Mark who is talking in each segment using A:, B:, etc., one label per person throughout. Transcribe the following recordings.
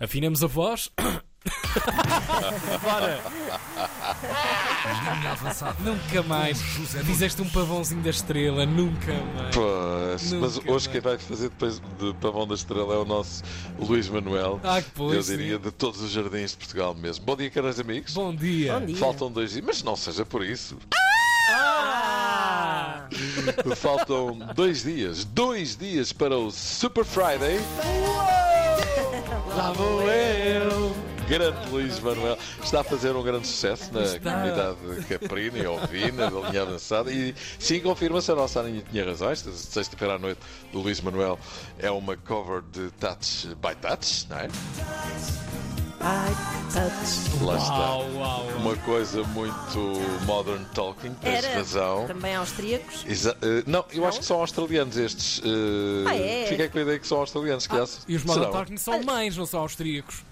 A: Afinemos a voz. Bora! Nunca mais.
B: José
A: Fizeste um pavãozinho da estrela, nunca mais.
C: Pois, mas
A: Nunca
C: hoje
A: mais.
C: quem vai fazer depois de Pavão da Estrela é o nosso Luís Manuel.
A: Ah, que pois,
C: Eu diria
A: sim.
C: de todos os jardins de Portugal mesmo. Bom dia, caros amigos.
A: Bom dia.
D: Bom dia.
C: Faltam dois dias, mas não seja por isso.
A: Ah!
C: Faltam dois dias, dois dias para o Super Friday. Lá vou eu. Grande Luís Manuel. Está a fazer um grande sucesso na
A: Está.
C: comunidade caprina e ovina, da linha avançada. E sim, confirma-se, a nossa Aninha tinha razão. Esta sexta-feira à noite do Luís Manuel é uma cover de Touch by Touch, não é? Lá está.
A: Uau, uau, uau.
C: Uma coisa muito modern talking, tens
D: Era
C: razão.
D: também austríacos.
C: Exa- eh, não, eu
D: Não?
C: acho que são australianos estes. eh,
D: Ah, é?
C: Fiquei com a ideia que são australianos. que
A: E os Modern
C: serão.
A: Talking são alemães, não são austríacos.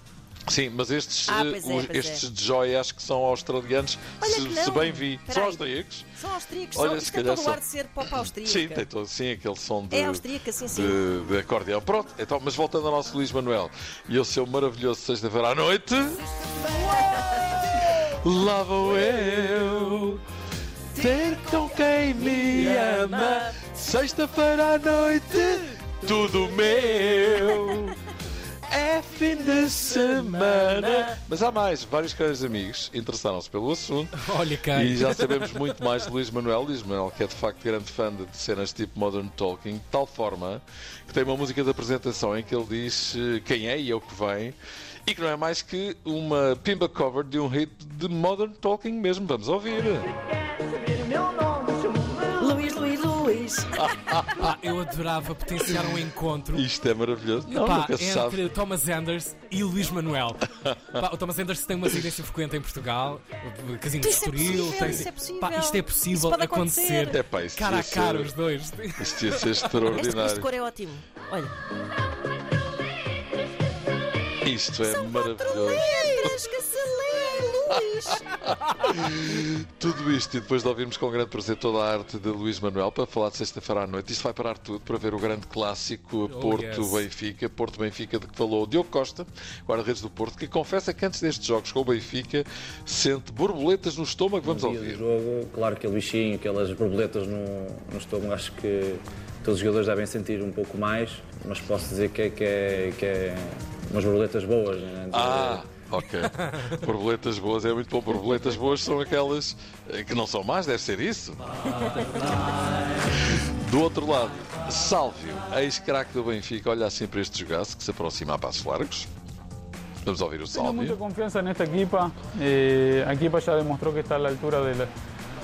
C: Sim, mas estes,
D: Ah, é,
C: os-
D: pois
C: estes de joia acho que são australianos,
D: Olha
C: se, se bem vi.
D: Espera
C: São austríacos?
D: São austríacos.
C: Olha,
D: são,
C: se
D: tem
C: calhar
D: todo o
C: são.
D: ar de ser pop austríaca.
C: Sim, tem todo, sim, aquele som de,
D: É austríaca, sim, sim.
C: de, de acordeão. Pronto, então, mas voltando ao nosso Luís Manuel e ao seu maravilhoso sexta-feira à noite. Lá vou eu ter com quem me ama. Sexta-feira à noite, tudo meu. É fim de semana. Mas há mais, vários caros amigos interessaram-se pelo assunto.
A: Olha,
C: E
A: quem.
C: já sabemos muito mais de Luís Manuel. Luís Manuel, que é de facto grande fã de cenas tipo Modern Talking, de tal forma que tem uma música de apresentação em que ele diz eh, quem é e é o que vem. E que não é mais que uma pimba cover de um hit de Modern Talking mesmo. Vamos ouvir.
A: Pá, eu adorava potenciar um encontro.
C: Isto é maravilhoso. Não,
A: Pá,
C: nunca se sabe.
A: entre Thomas Anders e Luís Manuel. Pá, o Thomas Anders tem uma residência frequente em Portugal, o Casino de
D: Isso é
A: Estoril.
D: possível,
A: tem-
D: isso é.
A: Pá, isto é
D: Isso
A: possível
D: pode
A: acontecer.
D: acontecer.
C: É pá, isto
A: Cara a cara,
C: ser-
A: os dois.
C: Isto ia ser
D: Este, este
C: extraordinário.
D: cor é ótimo. Olha.
C: Isto é maravilhoso.
D: Letras que.
C: Tudo isto e depois de ouvirmos com grande prazer toda a arte de Luís Manuel para falar de sexta-feira à noite. Isto vai parar tudo para ver o grande clássico
A: Oh,
C: Porto-Benfica. Porto-Benfica de que falou o Diogo Costa, guarda-redes do Porto, que confessa que antes destes jogos com o Benfica sente borboletas no estômago. Vamos
E: no
C: ouvir.
E: jogo, claro, aquele bichinho, aquelas borboletas no, no estômago, acho que todos os jogadores devem sentir um pouco mais, mas posso dizer que é, que é, que é umas borboletas boas. Né?
C: Ah, ok. Borboletas boas é muito bom. Borboletas boas são aquelas eh, que não são más, deve ser isso. Do outro lado, Sálvio, ex-craque do Benfica, olha assim para este jogaço que se aproxima a passos largos. Vamos ouvir o Sálvio.
F: confianza en esta equipa. Eh, la equipa ya demostró que está a la altura de, la-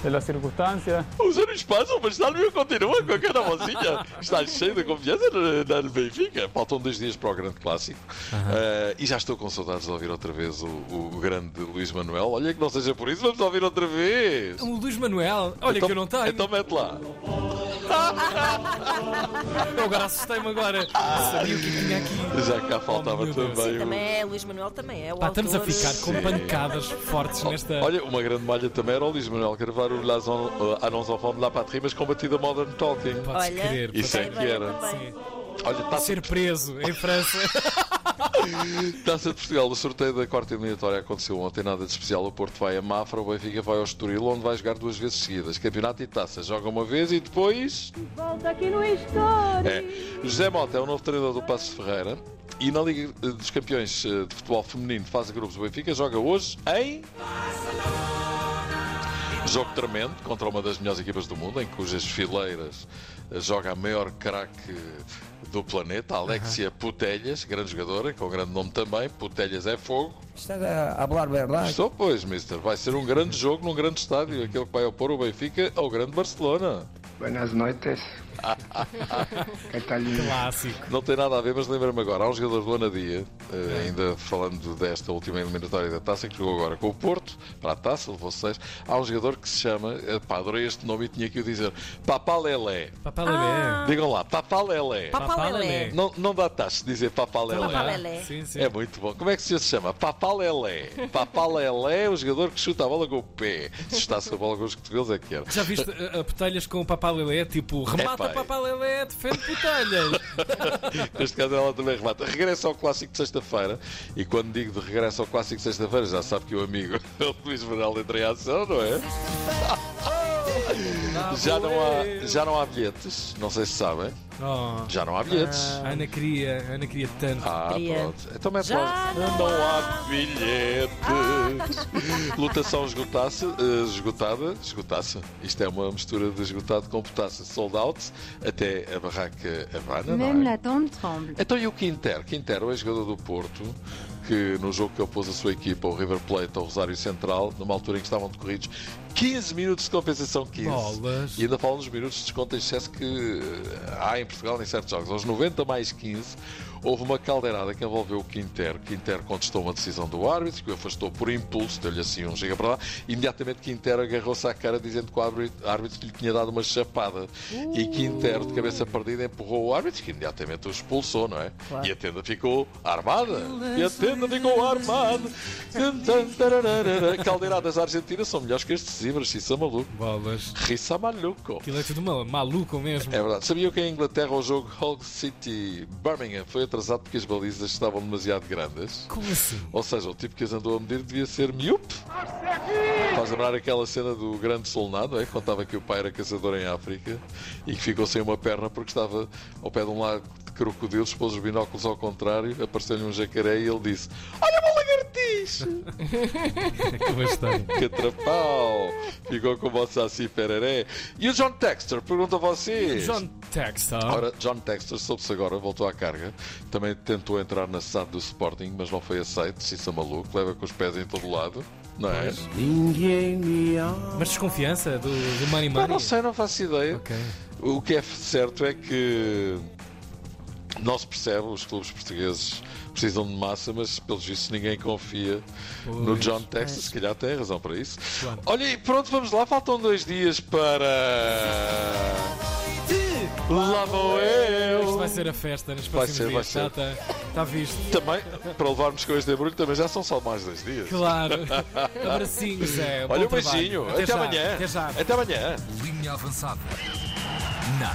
F: de las circunstancias.
C: Os anos passam, mas Sálvio continua com a cara mocinha. Está cheio de confiança no, no Benfica. Faltam dois dias para o grande clássico. Eh, e já estou com saudades de ouvir outra vez o, o grande Luís Manuel. Olha que não seja por isso, vamos ouvir outra vez.
A: O Luís Manuel, olha
C: Então-
A: que eu não tenho.
C: Então mete lá.
A: Eu agora assustei-me agora. Sabia o que tinha aqui.
C: Já cá faltava
A: Oh, meu Deus.
C: também.
D: Sim,
C: o-
D: também é. Luís Manuel também é. O
A: Pá, estamos a ficar com
C: Sim.
A: pancadas fortes nesta.
C: Olha, uma grande malha também era o Luís Manuel Carvalho, uh, Annons Enfants de la Patrie, mas combatida Modern Talking.
A: Podes
D: Olha,
A: crer.
C: Isso é que era. Olha, tá
A: Ser preso em França.
C: taça de Portugal, o sorteio da quarta eliminatória aconteceu ontem, nada de especial. O Porto vai a Mafra, o Benfica vai ao Estoril, onde vai jogar duas vezes seguidas. Campeonato e taça, joga uma vez e depois.
G: Volta aqui no História.
C: É. José Mota é o novo treinador do Passos Ferreira. E na Liga dos Campeões eh, de Futebol Feminino fase grupos, o Benfica joga hoje em. Jogo tremendo contra uma das melhores equipas do mundo, em cujas fileiras eh, joga a maior craque do planeta, Alexia Putelhas, grande jogadora, com grande nome também. Putelhas é fogo.
H: Está a hablar verdade.
C: Estou, pois, mister. Vai ser um grande jogo num grande estádio, aquele que vai opor o Benfica ao grande Barcelona.
I: Buenas noites.
A: Clássico.
C: Não tem nada a ver, mas lembra-me agora. Há um jogador do Anadia, eh, ainda falando desta última eliminatória da taça, que jogou agora com o Porto, para a taça, levou seis. Há um jogador que se chama, eh, pá, adorei este nome e tinha que o dizer, Papá Lelé.
A: Papá Lelé.
C: Digam lá, Papá Lelé.
D: Papá
A: Papá
D: Lelé.
A: Lelé.
C: Não, não dá taxa dizer Papá Lelé.
D: Papá Lelé.
A: Sim, sim.
C: É muito bom. Como é que se chama? Papá Lelé. Papá Lelé é o jogador que chuta a bola com o pé. Se chutasse a bola com os cotovelos é que era.
A: Já viste uh, uh, petelhas com o Papá Lelé? Tipo, remata a Papa Lelé defende botelhas.
C: Neste caso ela também relata. Regresso ao clássico de sexta-feira. E quando digo de regresso ao clássico de sexta-feira, já sabe que o amigo Luís Manuel entra em ação, não é? Já não, há, já não há bilhetes, não sei se sabem.
A: Oh,
C: Já não há bilhetes.
A: a Ana queria, Ana queria tanto.
C: Ah,
D: Queria.
C: pronto. Então mete lá.
D: não
C: Não há bilhetes. Lutação esgotasse, eh, esgotada, esgotasse. Isto é uma mistura de esgotado com potássio. Sold out até a barraca Havana, é?
G: tremble.
C: Então e o Quinter? Quinter, o ex-jogador do Porto, que no jogo que opôs a sua equipa, o River Plate, ao Rosário Central, numa altura em que estavam decorridos 15 minutos de compensação, 15.
A: Bolas.
C: E ainda falam nos minutos de desconto em excesso que eh, há em Portugal em certos jogos. Aos 90 mais 15, houve uma caldeirada que envolveu o Quinter. Quinter contestou uma decisão do árbitro, que o afastou por impulso, deu-lhe assim um giga para lá. Imediatamente Quinter agarrou-se à cara, dizendo que o árbitro, lhe tinha dado uma chapada. E Quinter, de cabeça perdida, empurrou o árbitro, que imediatamente o expulsou, não é?
D: Claro.
C: E a tenda ficou armada. E a tenda ficou armada. Caldeiradas argentinas são melhores que estes isso é maluco.
A: Bolas.
C: Rissa maluco.
A: Aquilo é tudo mal, maluco mesmo.
C: É verdade. Sabia que em Inglaterra o jogo Hull City Birmingham foi atrasado porque as balizas estavam demasiado grandes?
A: Como assim?
C: Ou seja, o tipo que as andou a medir devia ser miúpe. Faz lembrar aquela cena do grande solnado, é? que contava que o pai era caçador em África e que ficou sem uma perna porque estava ao pé de um lago de crocodilos, pôs os binóculos ao contrário, apareceu-lhe um jacaré e ele disse: Olha lagartixa!
A: Que bastante.
C: Que atrapau! Ficou com o Saci Pereré. E o John Texter, pergunta a você.
A: John Textor.
C: Ora, John Texter soube-se agora, voltou à carga. Também tentou entrar na SAD do Sporting, mas não foi aceito. Se isso é maluco, leva com os pés em todo lado. Não é?
A: Mas desconfiança do, do Money
C: Pá,
A: Money?
C: não sei, não faço ideia.
A: Ok.
C: O que é certo é que não se percebe, os clubes portugueses precisam de massa, mas pelos vistos ninguém confia no
A: Pois.
C: John Texas, se calhar tem razão para isso.
A: Claro.
C: Olha, e pronto, vamos lá, faltam dois dias para. Lá vou
A: Isto vai
C: eu!
A: ser a festa nos
C: Vai
A: próximos
C: ser, vai
A: dias.
C: ser.
A: Está, está, está visto.
C: Também, para levarmos com este embrulho, também já são só mais dois dias.
A: Claro. Abracinhos, Zé.
C: Olha, um beijinho.
A: trabalho.
C: Até,
A: já.
C: amanhã.
A: Até já.
C: Até amanhã.
B: Linha avançada. Na